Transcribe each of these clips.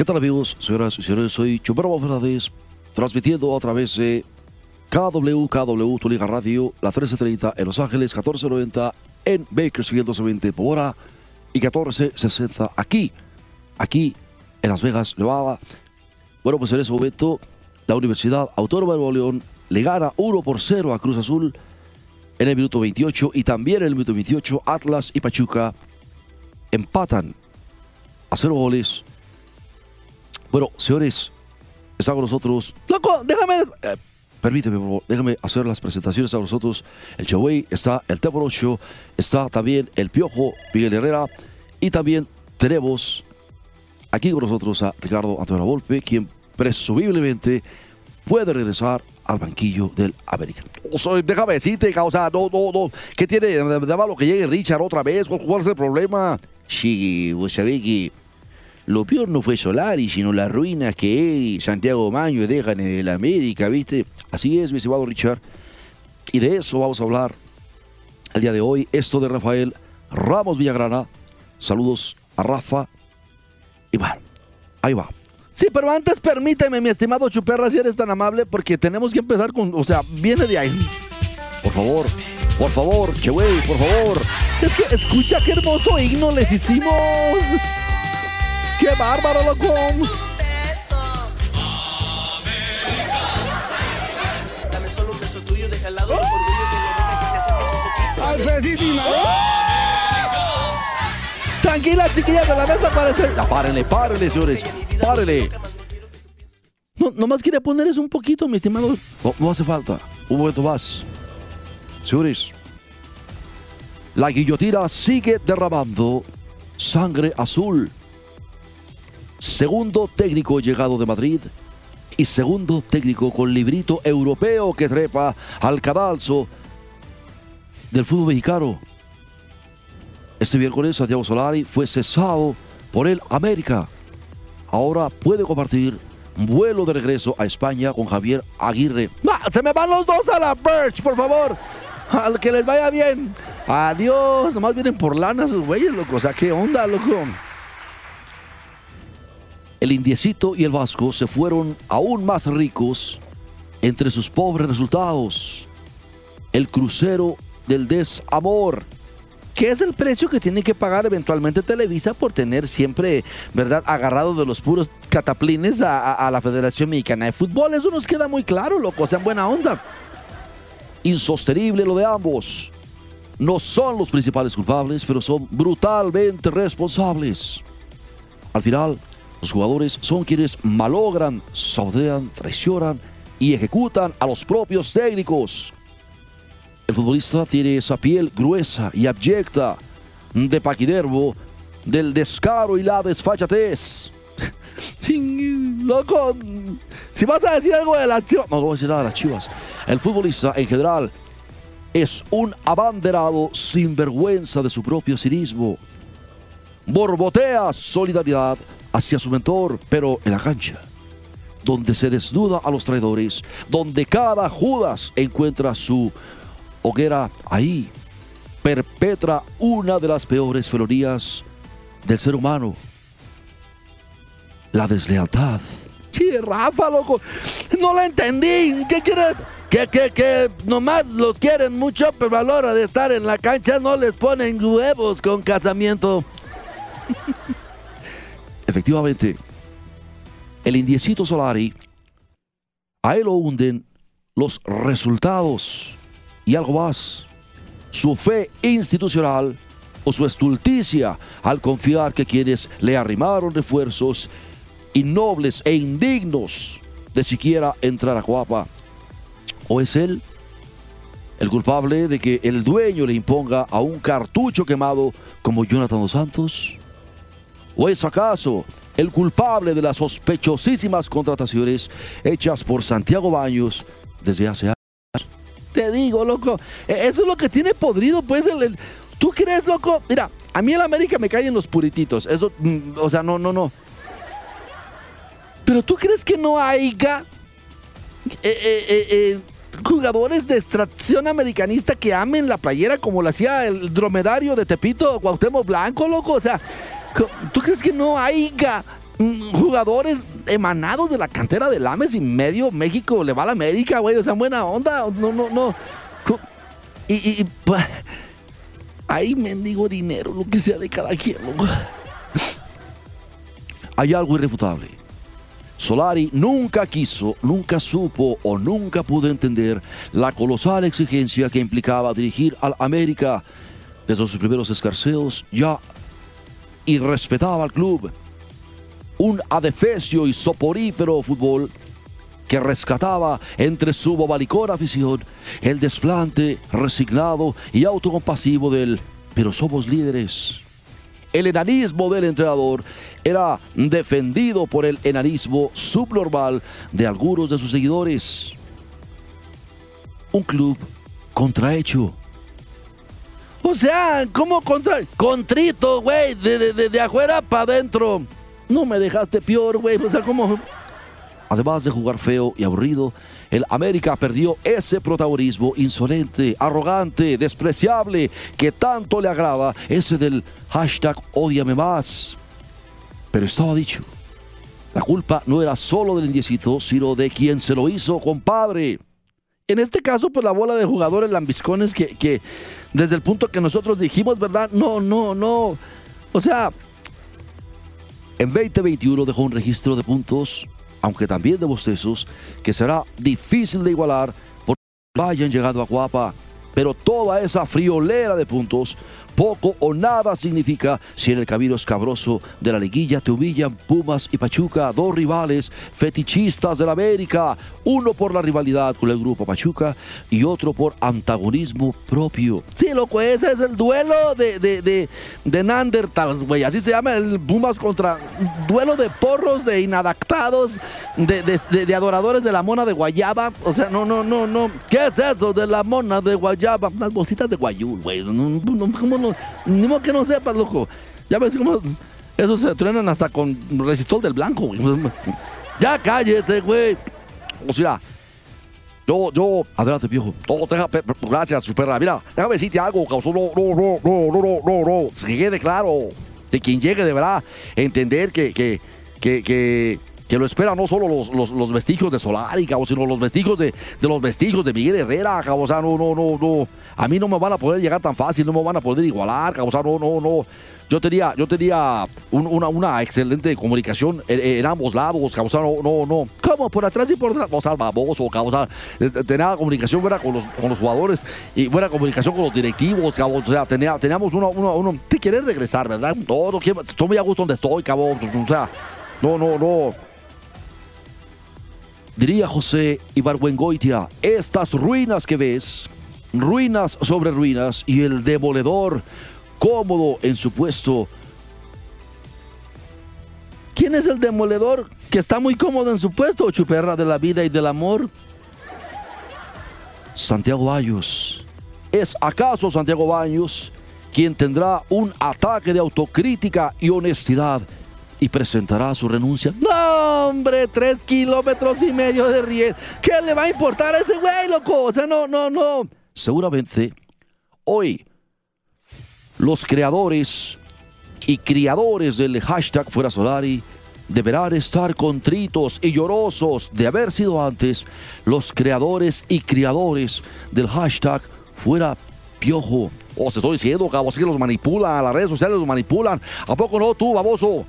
¿Qué tal amigos, señoras y señores? Soy Chumberto Fernández, transmitiendo a través de KW, KW, tu Liga Radio, la 1330 en Los Ángeles, 1490 en Bakersfield, 1220 por hora y 1460 aquí, aquí en Las Vegas, Nevada. Bueno, pues en ese momento la Universidad Autónoma de Nuevo León le gana 1 por 0 a Cruz Azul en el minuto 28 y también en el minuto 28 Atlas y Pachuca empatan a 0 goles bueno, señores, está con nosotros. Loco, déjame. eh, permíteme, por favor, déjame hacer las presentaciones a nosotros. El Chawey, está el Teporocho, está también el Piojo, Miguel Herrera, y también tenemos aquí con nosotros a Ricardo Antonio Volpe, quien presumiblemente puede regresar al banquillo del América. O sea, déjame decirte, o sea, no, no, no. ¿Qué tiene de malo que llegue Richard otra vez? ¿Cuál es el problema? Sí, lo peor no fue Solari, sino las ruinas que él y Santiago Maño dejan en el América, ¿viste? Así es, mi estimado Richard. Y de eso vamos a hablar el día de hoy. Esto de Rafael Ramos Villagrana. Saludos a Rafa. Y bueno, ahí va. Sí, pero antes permíteme, mi estimado Chuperra, si eres tan amable, porque tenemos que empezar con, o sea, viene de ahí. Por favor, por favor, che güey, por favor. Es que escucha qué hermoso himno les hicimos. ¡Qué bárbaro, loco! Dame solo un beso tuyo, deja al lado que lo deja que te acerques un poquito. ¡Alfresísima! Tranquila, chiquillas de la mesa para este- Ya, párenle, párenle, señores. Párenle. No, nomás quería ponerles un poquito, mi estimado. No, no hace falta. Un momento más. Señores, la guillotina sigue derramando sangre azul. Segundo técnico llegado de Madrid y segundo técnico con librito europeo que trepa al cadalso del fútbol mexicano. Este miércoles Santiago Solari fue cesado por el América. Ahora puede compartir vuelo de regreso a España con Javier Aguirre. ¡Ah, se me van los dos a la Birch, por favor. Al que les vaya bien. Adiós. Nomás vienen por lana sus güeyes, loco. O sea, ¿qué onda, loco? El indiecito y el vasco se fueron aún más ricos entre sus pobres resultados. El crucero del desamor. ¿Qué es el precio que tiene que pagar eventualmente Televisa por tener siempre, verdad, agarrado de los puros cataplines a la Federación Mexicana de Fútbol? Eso nos queda muy claro, loco, sean buena onda. Insostenible lo de ambos. No son los principales culpables, pero son brutalmente responsables. Al final, los jugadores son quienes malogran, saudean, traicionan y ejecutan a los propios técnicos. El futbolista tiene esa piel gruesa y abyecta de paquidermo del descaro y la desfachatez. Loco, si vas a decir algo de las chivas, no, no voy a decir nada de las chivas. El futbolista en general es un abanderado sin vergüenza de su propio cinismo. Borbotea solidaridad hacia su mentor, pero en la cancha donde se desnuda a los traidores, donde cada Judas encuentra su hoguera ahí, perpetra una de las peores felonías del ser humano, la deslealtad. Sí, Rafa, loco, no la entendí. ¿Qué quiere? Que, que, que nomás los quieren mucho, pero a la hora de estar en la cancha no les ponen huevos con casamiento. Efectivamente, el indiecito Solari, a él lo hunden los resultados y algo más, su fe institucional o su estulticia al confiar que quienes le arrimaron refuerzos innobles e indignos de siquiera entrar a Coapa, o es él el culpable de que el dueño le imponga a un cartucho quemado como Jonathan dos Santos? ¿O es acaso el culpable de las sospechosísimas contrataciones hechas por Santiago Baños desde hace años? Te digo, loco, e- eso es lo que tiene podrido, pues, el, ¿tú crees, loco? Mira, a mí el América me caen los purititos, eso, mm, o sea, no, no, no. Pero ¿tú crees que no haya eh, eh, eh, jugadores de extracción americanista que amen la playera como lo hacía el dromedario de Tepito, Cuauhtémoc Blanco, loco? O sea, ¿tú crees que no haya jugadores emanados de la cantera del Ames y medio México le va a la América, güey? O sea, buena onda, no, no, no. Y, y, ahí mendigo dinero, lo que sea de cada quien. Hay algo irrefutable. Solari nunca quiso, nunca supo o nunca pudo entender la colosal exigencia que implicaba dirigir al América desde sus primeros escarceos ya y respetaba al club. Un adefesio y soporífero fútbol que rescataba entre su bobalicona afición el desplante resignado y autocompasivo del pero somos líderes. El enanismo del entrenador era defendido por el enanismo subnormal de algunos de sus seguidores. Un club contrahecho. O sea, ¿cómo contra? Contrito, güey, de, de, de, afuera para adentro. No me dejaste peor, güey. O sea, ¿cómo? Además de jugar feo y aburrido, el América perdió ese protagonismo insolente, arrogante, despreciable, que tanto le agrada, ese del hashtag odiame más. Pero estaba dicho, la culpa no era solo del indiecito, sino de quien se lo hizo, compadre. En este caso, pues la bola de jugadores lambiscones que, que desde el punto que nosotros dijimos, ¿verdad? No, no, no. O sea, en 2021 dejó un registro de puntos, aunque también de bostezos, que será difícil de igualar porque vayan llegando a Guapa. Pero toda esa friolera de puntos, poco o nada significa si en el camino escabroso de la liguilla te humillan Pumas y Pachuca, dos rivales fetichistas de la América, uno por la rivalidad con el grupo Pachuca y otro por antagonismo propio. Sí, loco, ese es el duelo de, de, de, de Neanderthals, güey, así se llama el Pumas contra duelo de porros, de inadaptados, de, de, adoradores de la mona de Guayaba, o sea, no, no, no, no, ¿qué es eso de la mona de Guayaba? Unas bolsitas de guayul, güey, no, no, ¿cómo no? Ni modo que no sepas, loco, ya ves cómo esos se truenan hasta con resistol del blanco, güey. Ya cállese, güey. O sea, yo, yo, adelante, viejo. No, deja- gracias, superla. Mira, déjame decirte algo, causó. No, no, no, no, no, no, no, no. Que quede claro. De quien llegue deberá entender que, que, que, que lo esperan no solo los, los, vestigios de Solari, cabo, sino los vestigios de, de los vestigios de Miguel Herrera, cabo. O sea, no, no, no, no. A mí no me van a poder llegar tan fácil, no me van a poder igualar, cabo. O sea, no, no, no. Yo tenía, yo tenía un- una, una excelente comunicación en, ambos lados, cabo, o sea, no, no, no. ¿Cómo? Por atrás y por detrás. O sea, baboso, cabo, o sea, eh, tenía comunicación buena con los, con los jugadores y buena comunicación con los directivos, cabo. O sea, tenía, teníamos uno, uno, uno. Te quieres regresar, ¿verdad? Quiero, estoy muy a gusto donde estoy, cabo. O sea, no, no, no. Diría José Ibargüengoitia, estas ruinas que ves, ruinas sobre ruinas, y el demoledor cómodo en su puesto. ¿Quién es el demoledor que está muy cómodo en su puesto, chuperra de la vida y del amor? Santiago Baños. ¿Es acaso Santiago Baños quien tendrá un ataque de autocrítica y honestidad y presentará su renuncia? No, hombre, tres kilómetros y medio de riel. ¿Qué le va a importar a ese güey, loco? O sea, no, no, no. Seguramente hoy los creadores y criadores del hashtag Fuera Solari deberán estar contritos y llorosos de haber sido antes los creadores y criadores del hashtag Fuera Piojo. Os estoy diciendo, cabo, así que los manipulan, las redes sociales los manipulan. ¿A poco no tú, baboso?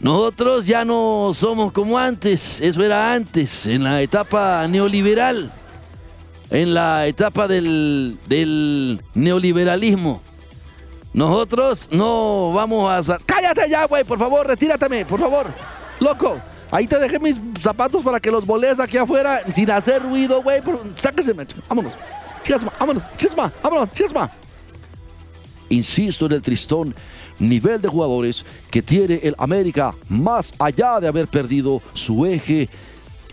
Nosotros ya no somos como antes, eso era antes, en la etapa neoliberal, en la etapa del, del neoliberalismo. Nosotros no vamos a... Cállate ya, güey, por favor, retírate, por favor. Loco, ahí te dejé mis zapatos para que los voles aquí afuera sin hacer ruido, güey. Sáquese. Vámonos. chisma, vámonos, chisma, vámonos, chisma. Insisto en el tristón nivel de jugadores que tiene el América, más allá de haber perdido su eje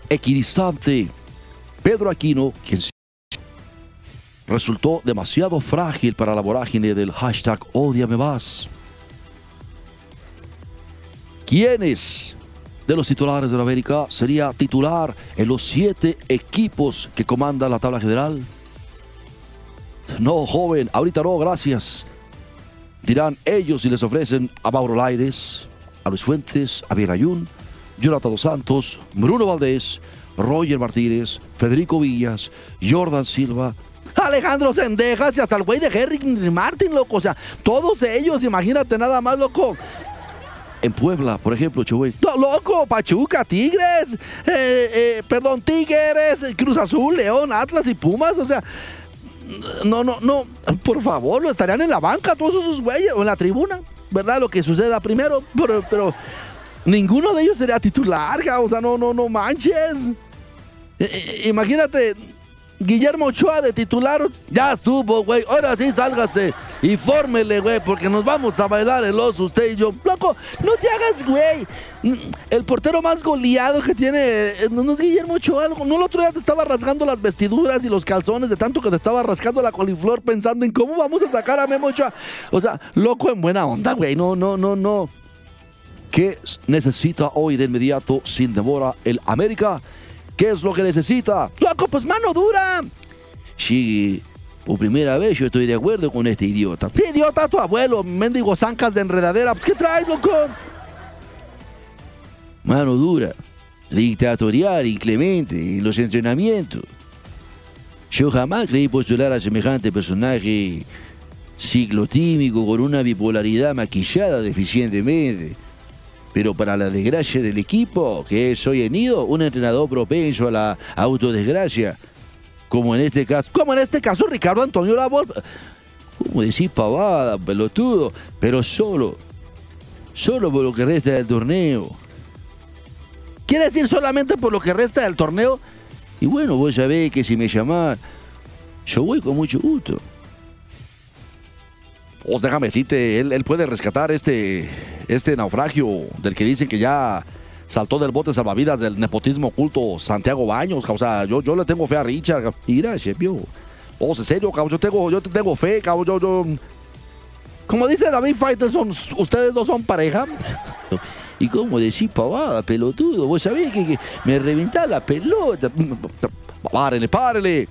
equidistante. Pedro Aquino, quien resultó demasiado frágil para la vorágine del hashtag Odiame más. ¿Quiénes de los titulares de la América sería titular en los siete equipos que comandan la tabla general? No, joven, ahorita no, gracias. Dirán ellos si les ofrecen a Mauro Laires, a Luis Fuentes, a Ayun, Jonathan Dos Santos, Bruno Valdés, Roger Martínez, Federico Villas, Jordan Silva, Alejandro Sendejas y hasta el güey de Henry Martin, loco. O sea, todos ellos, imagínate nada más, loco. En Puebla, por ejemplo, Chuy. Loco, Pachuca, Tigres, eh, eh, perdón, Tigres, Cruz Azul, León, Atlas y Pumas. O sea, no, no, no, por favor, lo estarían en la banca todos esos güeyes, o en la tribuna, ¿verdad? Lo que suceda primero, pero, pero ninguno de ellos sería titular, o sea, no, no, no manches. imagínate, Guillermo Ochoa de titular, ya estuvo, güey. Ahora sí, sálgase y fórmele, güey, porque nos vamos a bailar el oso, usted y yo. Loco, no te hagas, güey. El portero más goleado que tiene, eh, no es Guillermo Ochoa. No, el otro día te estaba rasgando las vestiduras y los calzones de tanto que te estaba rascando la coliflor pensando en cómo vamos a sacar a Memo Ochoa. O sea, loco en buena onda, güey. No, no, no, no. ¿Qué necesita hoy de inmediato, sin demora, el América? ¿Qué es lo que necesita? Loco, pues mano dura. Sí, por primera vez yo estoy de acuerdo con este idiota. ¿Qué idiota tu abuelo? Mendigo zancas de enredadera. Pues, ¿Qué traes, loco? Mano dura, dictatorial, inclemente en los entrenamientos. Yo jamás creí postular a semejante personaje ciclotímico con una bipolaridad maquillada deficientemente. Pero para la desgracia del equipo, que es hoy en Nido, un entrenador propenso a la autodesgracia, como en este caso, como en este caso Ricardo Antonio Labor, como decir pavada, pelotudo, pero solo, solo por lo que resta del torneo. ¿Quiere decir solamente por lo que resta del torneo? Y bueno, vos sabés que si me llamás, yo voy con mucho gusto. Os déjame decirte, él, él puede rescatar este, este naufragio del que dicen que ya saltó del bote salvavidas del nepotismo oculto Santiago Baños. O sea, yo, yo le tengo fe a Richard. Gracias, vio. Oh, en serio, cabrón, yo tengo, yo tengo fe, cabrón, yo, yo... Como dice David Faitelson, ustedes dos son pareja. y como decís pavada, pelotudo, vos sabés que, que me reventá la pelota. Párele, párele.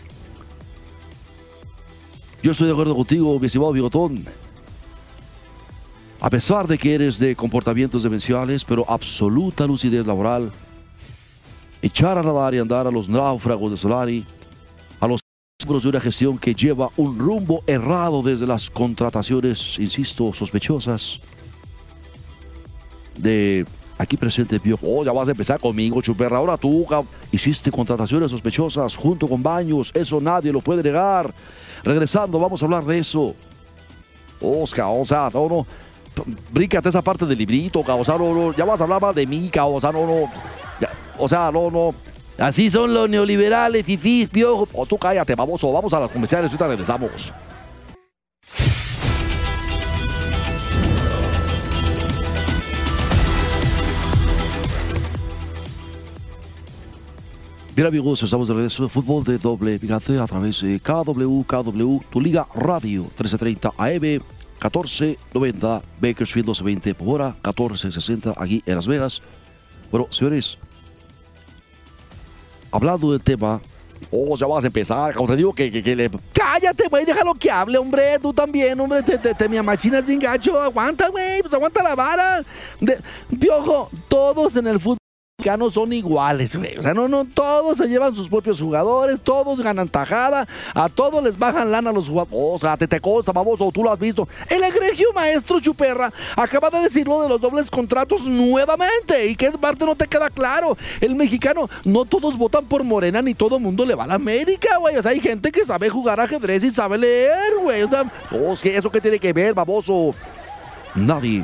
Yo estoy de acuerdo contigo, mi estimado Bigotón. A pesar de que eres de comportamientos demenciales, pero absoluta lucidez laboral, echar a nadar y andar a los náufragos de Solari, a los de una gestión que lleva un rumbo errado desde las contrataciones, insisto, sospechosas, de aquí presente Pio. Oh, ya vas a empezar conmigo, chuperra. Ahora tú, hiciste contrataciones sospechosas junto con Baños. Eso nadie lo puede negar. Regresando, vamos a hablar de eso. Oscar, o sea, no, no. Bríncate esa parte del librito, o sea, no, ya vas a hablar más de mí, o sea, no, no. o sea, no, no. Así son los neoliberales, fifís, piojo. O tú cállate, vamos, vamos a las comerciales, ahorita regresamos. Bien amigos, estamos de regreso de fútbol de doble a través de KW, KW, tu liga radio, 1330 AM, 1490, Bakersfield 1220 por hora, 1460 aquí en Las Vegas. Bueno, señores, hablando del tema, oh, ya vas a empezar, como te digo que, que, le... Cállate, güey, déjalo que hable, hombre, tú también, hombre, te, te, te me es bien gacho, aguanta, güey, pues aguanta la vara. De, piojo, todos en el fútbol son iguales, güey. O sea, no, no, todos se llevan sus propios jugadores, todos ganan tajada, a todos les bajan lana los jugadores. O sea, te te consta, baboso, tú lo has visto. El egregio maestro Chuperra acaba de decirlo de los dobles contratos nuevamente. ¿Y qué parte no te queda claro? El mexicano, no todos votan por Morena ni todo mundo le va a la América, güey. O sea, hay gente que sabe jugar ajedrez y sabe leer, güey. O sea, ¿eso qué tiene que ver, baboso? Nadie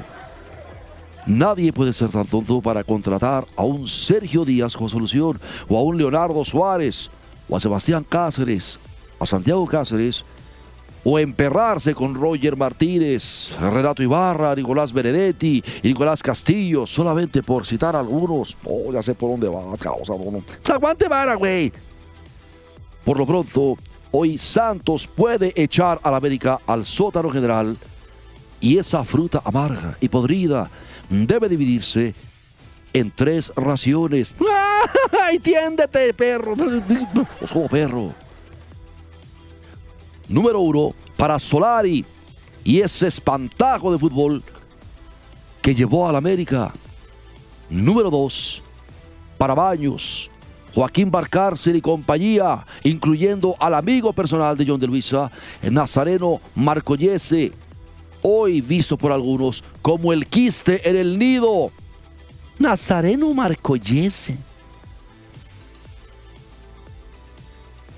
Nadie puede ser tan tonto para contratar a un Sergio Díaz con solución, o a un Leonardo Suárez, o a Sebastián Cáceres, a Santiago Cáceres o emperrarse con Roger Martínez, Renato Ibarra, Nicolás Benedetti Nicolás Castillo, solamente por citar algunos. Oh, ya sé por dónde vas, causa, no. Aguante vara, güey. Por lo pronto, hoy Santos puede echar al América al sótano general y esa fruta amarga y podrida debe dividirse en tres raciones. ¡Ay, tiéndete, perro! Os como perro. Número uno, para Solari y ese espantajo de fútbol que llevó al América. Número dos, para Baños, Joaquín Barcárcel y compañía, incluyendo al amigo personal de John de Luisa, nazareno Marco Yese, hoy visto por algunos como el quiste en el nido. Nazareno Marco Yese.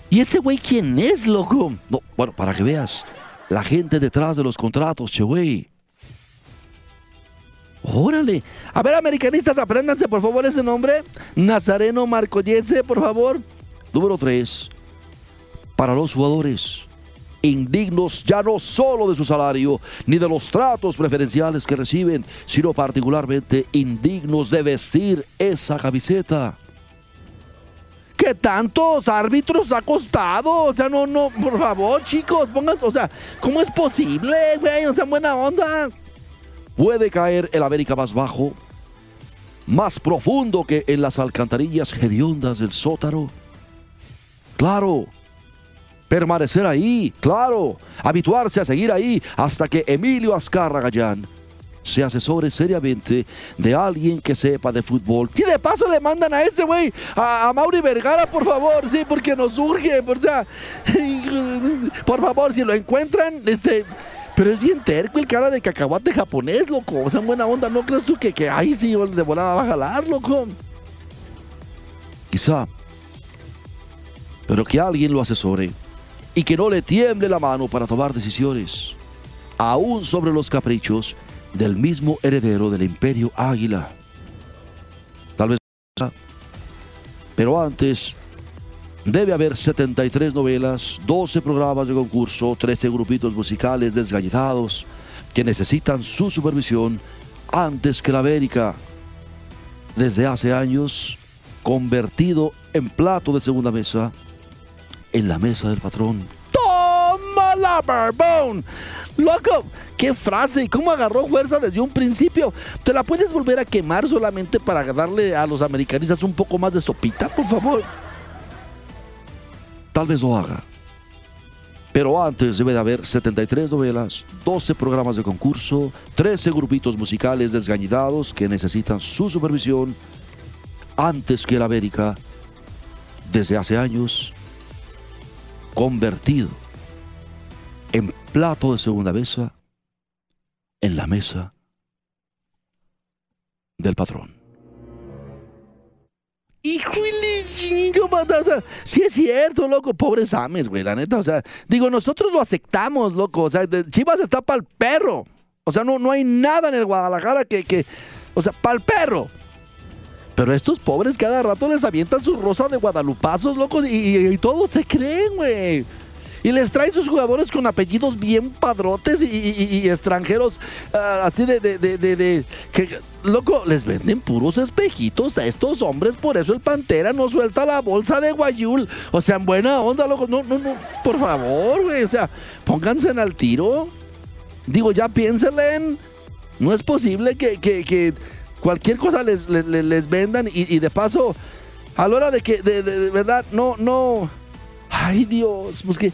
¿Y ese güey quién es, loco? No, bueno, para que veas, la gente detrás de los contratos, che, güey. Órale. A ver, americanistas, apréndanse por favor ese nombre. Nazareno Marcoyese, por favor. Número 3. Para los jugadores. Indignos ya no solo de su salario, ni de los tratos preferenciales que reciben, sino particularmente indignos de vestir esa camiseta. ¿Qué tantos árbitros ha costado? O sea, no, no, por favor, chicos, pongan, o sea, ¿cómo es posible, güey? O sea, buena onda. Puede caer el América más bajo, más profundo que en las alcantarillas hediondas del sótano. Claro, permanecer ahí, claro, habituarse a seguir ahí hasta que Emilio Azcarra Gallán se asesore seriamente de alguien que sepa de fútbol. Si de paso le mandan a ese güey, a, Mauri Vergara, por favor, sí, porque nos urge, o sea, por favor, si lo encuentran, este... Pero es bien terco el cara de cacahuate japonés, loco. O sea, buena onda, ¿no crees tú que, que ay, sí, de volada va a jalar, loco? Quizá. Pero que alguien lo asesore y que no le tiemble la mano para tomar decisiones, aún sobre los caprichos del mismo heredero del imperio Águila. Tal vez... Pero antes, debe haber 73 novelas, 12 programas de concurso, 13 grupitos musicales desgalletados que necesitan su supervisión antes que la América, desde hace años, convertido en plato de segunda mesa, en la mesa del patrón. ¡Toma la barbón! Loco, qué frase cómo agarró fuerza desde un principio. ¿Te la puedes volver a quemar solamente para darle a los americanistas un poco más de sopita, por favor? Tal vez lo haga. Pero antes debe de haber 73 novelas, 12 programas de concurso, 13 grupitos musicales desgañidados que necesitan su supervisión antes que el América, desde hace años, convertido en plato de segunda mesa en la mesa del patrón. Híjole, o sea, sí es cierto, loco, pobres ames, güey, la neta, o sea, digo, nosotros lo aceptamos, loco, o sea, Chivas está para el perro, o sea, no, no hay nada en el Guadalajara que, que o sea, para el perro. Pero estos pobres cada rato les avientan su rosa de guadalupazos, locos, y, todos se creen, güey. Y les traen sus jugadores con apellidos bien padrotes y, extranjeros ah, así de, de, de, que, loco, les venden puros espejitos a estos hombres. Por eso el Pantera no suelta la bolsa de Guayul. O sea, en buena onda, loco. No, no, no, por favor, güey. O sea, pónganse en al tiro. Digo, ya piénsenle. No es posible que, cualquier cosa les, les, vendan y, de paso, a la hora de que, de, de verdad, no, no Ay, Dios, pues que.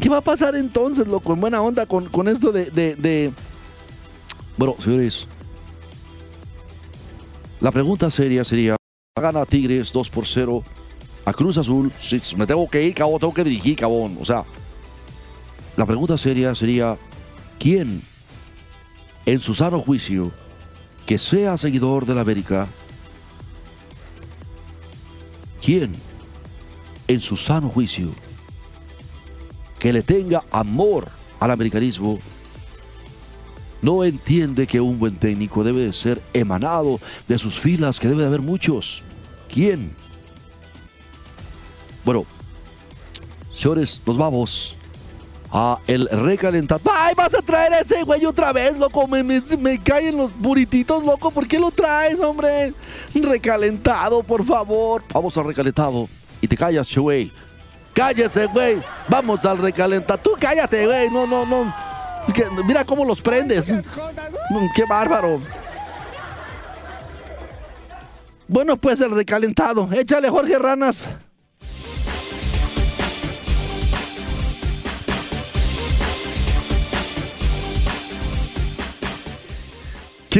¿Qué va a pasar entonces, loco? En buena onda con, esto de, de, Bueno, señores. La pregunta seria sería: ¿gana Tigres 2 por 0 a Cruz Azul? Me tengo que ir, cabrón, tengo que dirigir, cabrón. O sea, la pregunta seria sería: ¿quién, en su sano juicio, que sea seguidor de la América, quién en su sano juicio, que le tenga amor al americanismo, no entiende que un buen técnico debe ser emanado de sus filas, que debe de haber muchos. ¿Quién? Bueno, señores, nos vamos a el recalentado. ¡Ay, vas a traer ese güey otra vez, loco! Me, me, me caen los burititos, loco. ¿Por qué lo traes, hombre? Recalentado, por favor. Vamos al recalentado. Y te callas, güey. Cállese, güey. Vamos al recalentado. Tú cállate, güey. No, no, no. Mira cómo los prendes. Qué bárbaro. Bueno, pues el recalentado. Échale, Jorge Ranas.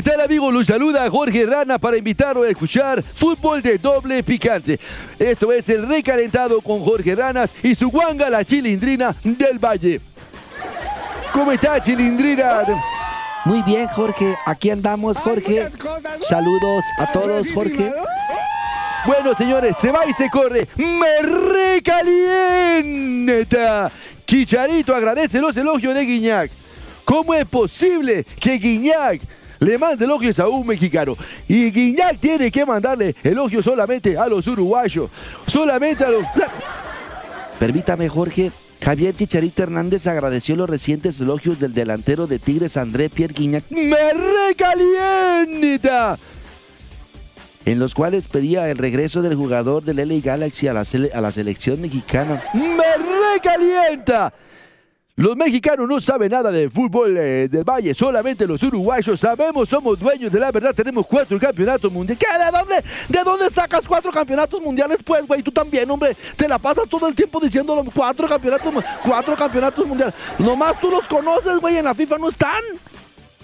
¿Qué tal amigos? Los saluda Jorge Rana para invitarlo a escuchar fútbol de doble picante. Esto es el recalentado con Jorge Ranas y su guanga la chilindrina del Valle. ¿Cómo está chilindrina? Muy bien, Jorge. Aquí andamos, Jorge. Saludos a todos, Jorge. Bueno, señores, se va y se corre. ¡Me recalienta! Chicharito agradece los elogios de Guiñac. ¿Cómo es posible que Guiñac le mande elogios a un mexicano? Y Guiñac tiene que mandarle elogios solamente a los uruguayos. Solamente a los... Permítame, Jorge. Javier Chicharito Hernández agradeció los recientes elogios del delantero de Tigres André Pierre Guignac, ¡Me recalienta! en los cuales pedía el regreso del jugador del LA Galaxy a la, sele- a la selección mexicana. ¡Me recalienta! Los mexicanos no saben nada de fútbol eh, del Valle, solamente los uruguayos sabemos, somos dueños de la verdad, tenemos cuatro campeonatos mundiales. ¿Qué? ¿De dónde, ¿De dónde sacas cuatro campeonatos mundiales? Pues, güey, tú también, hombre, te la pasas todo el tiempo diciendo los cuatro campeonatos, cuatro campeonatos mundiales. Nomás tú los conoces, güey, en la FIFA no están.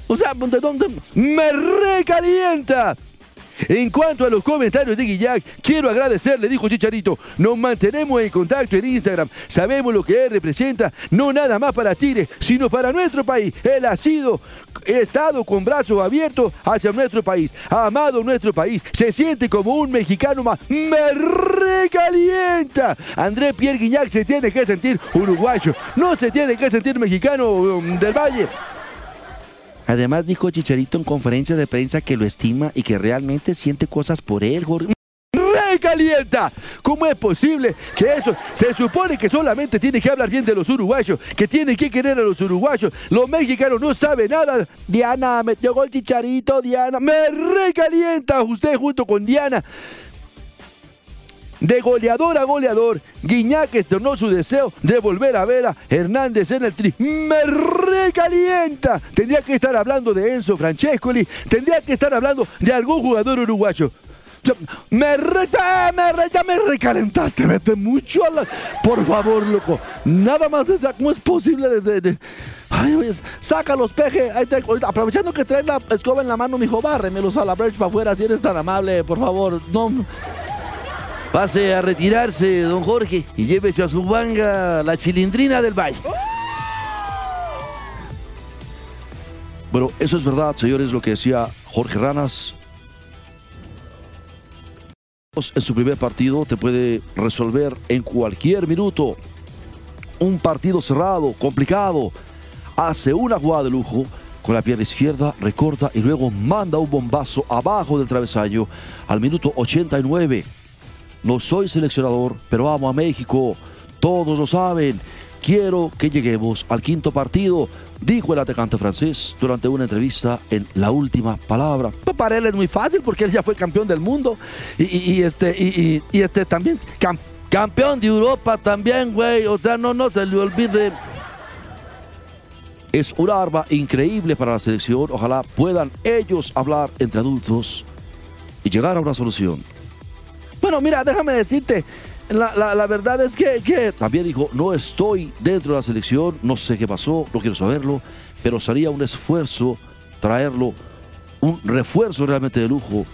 O sea, ¿de dónde? ¡Me recalienta! En cuanto a los comentarios de Guillac, quiero agradecerle, dijo Chicharito. Nos mantenemos en contacto en Instagram. Sabemos lo que él representa, no nada más para Tigre, sino para nuestro país. Él ha sido, estado con brazos abiertos hacia nuestro país, ha amado nuestro país, se siente como un mexicano más. ¡Me recalienta! André Pierre Guillac se tiene que sentir uruguayo, no se tiene que sentir mexicano um, del Valle. Además dijo Chicharito en conferencia de prensa que lo estima y que realmente siente cosas por él, Jorge. recalienta. ¿Cómo es posible que eso? Se supone que solamente tiene que hablar bien de los uruguayos, que tiene que querer a los uruguayos. Los mexicanos no saben nada. Diana, metió gol Chicharito, Diana. Me recalienta usted junto con Diana. De goleador a goleador, Guiñac externó su deseo de volver a ver a Hernández en el tri. ¡Me recalienta! Tendría que estar hablando de Enzo Francescoli, tendría que estar hablando de algún jugador uruguayo. Me, re, ya me, re- ya me recalentaste, vete mucho a la... Por favor, loco, nada más de esa- ¿cómo es posible de... de- de- Ay, oye, saca los pejes, aprovechando que traes la escoba en la mano, mijo, bárremelos a la brecha para afuera, si eres tan amable, por favor, no... Pase a retirarse, don Jorge, y llévese a su manga la chilindrina del valle. Bueno, eso es verdad, señores, lo que decía Jorge Ranas. En su primer partido te puede resolver en cualquier minuto. Un partido cerrado, complicado. Hace una jugada de lujo con la pierna izquierda, recorta y luego manda un bombazo abajo del travesaño al minuto 89. No soy seleccionador, pero amo a México. Todos lo saben. Quiero que lleguemos al quinto partido, dijo el atacante francés durante una entrevista en La Última Palabra. Pues Para él es muy fácil porque él ya fue campeón del mundo y, y- y este, y, y- y este también cam- campeón de Europa también, güey. O sea, no, no se le olvide. Es una arma increíble para la selección. Ojalá puedan ellos hablar entre adultos y llegar a una solución. Bueno, mira, déjame decirte, la, la- la verdad es que, que también dijo, no estoy dentro de la selección, no sé qué pasó, no quiero saberlo, pero sería un esfuerzo traerlo, un refuerzo realmente de lujo.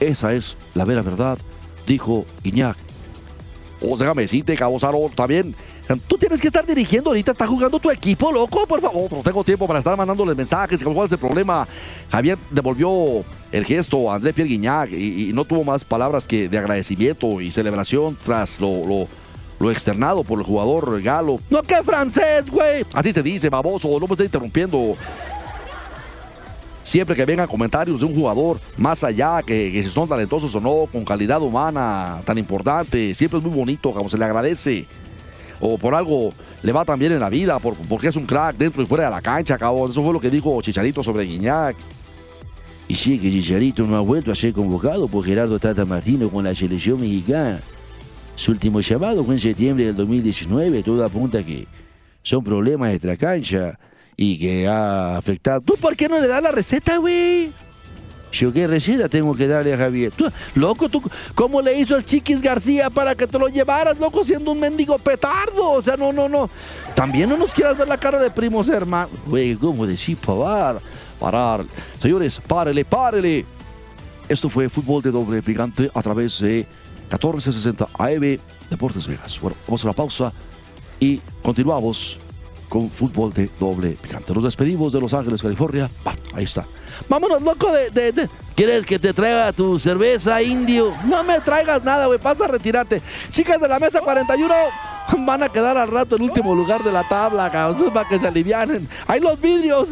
Esa es la vera verdad, dijo Iñak. O sea, déjame decirte, Cabozaro, también. Tú tienes que estar dirigiendo ahorita, está jugando tu equipo, loco, por favor. No tengo tiempo para estar mandándoles mensajes. ¿Cuál es el problema? Javier devolvió el gesto a André Pierre Guignac y, no tuvo más palabras que de agradecimiento y celebración tras lo, externado por el jugador galo. No, que francés, güey. Así se dice, baboso, no me esté interrumpiendo. Siempre que vengan comentarios de un jugador, más allá que, que si son talentosos o no, con calidad humana tan importante, siempre es muy bonito, como se le agradece. O por algo le va tan bien en la vida, por- porque es un crack dentro y fuera de la cancha, cabrón. Eso fue lo que dijo Chicharito sobre Guiñac. Y sí, que Chicharito no ha vuelto a ser convocado por Gerardo Tata Martino con la selección mexicana. Su último llamado fue en septiembre del 2019. Todo apunta que son problemas de cancha y que ha afectado. ¿Tú por qué no le das la receta, güey? Yo qué tengo que darle a Javier. Tú, loco, tú, ¿cómo le hizo el Chiquis García para que te lo llevaras, loco, siendo un mendigo petardo? O sea, no, no, no. También no nos quieras ver la cara de primos hermanos. Güey, ¿cómo decir pavar? Parar. Señores, párele, párele. Esto fue Fútbol de Doble Picante a través de 1460 AM Deportes Vegas. Bueno, vamos a una pausa y continuamos con Fútbol de Doble Picante. Nos despedimos de Los Ángeles, California. Ahí está. Vámonos, loco, de, ¿Quieres que te traiga tu cerveza, indio? No me traigas nada, güey. Pasa a retirarte. Chicas de la mesa 41 van a quedar al rato en último lugar de la tabla, cabrón. Para que se alivianen. ¡Hay los vidrios!